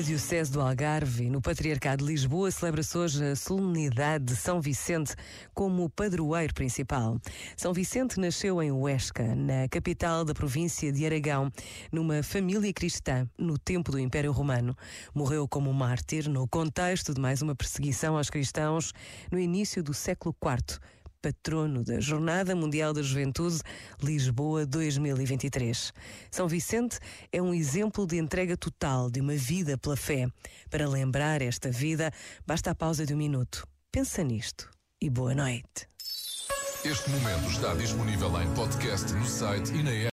Diocese do Algarve, no Patriarcado de Lisboa, celebra-se hoje a solenidade de São Vicente como padroeiro principal. São Vicente nasceu em Huesca, na capital da província de Aragão, numa família cristã, no tempo do Império Romano. Morreu como mártir no contexto de mais uma perseguição aos cristãos no início do século IV patrono da Jornada Mundial da Juventude Lisboa 2023. São Vicente é um exemplo de entrega total de uma vida pela fé. Para lembrar esta vida, basta a pausa de um minuto. Pensa nisto e boa noite. Este momento está disponível em podcast no site e na app.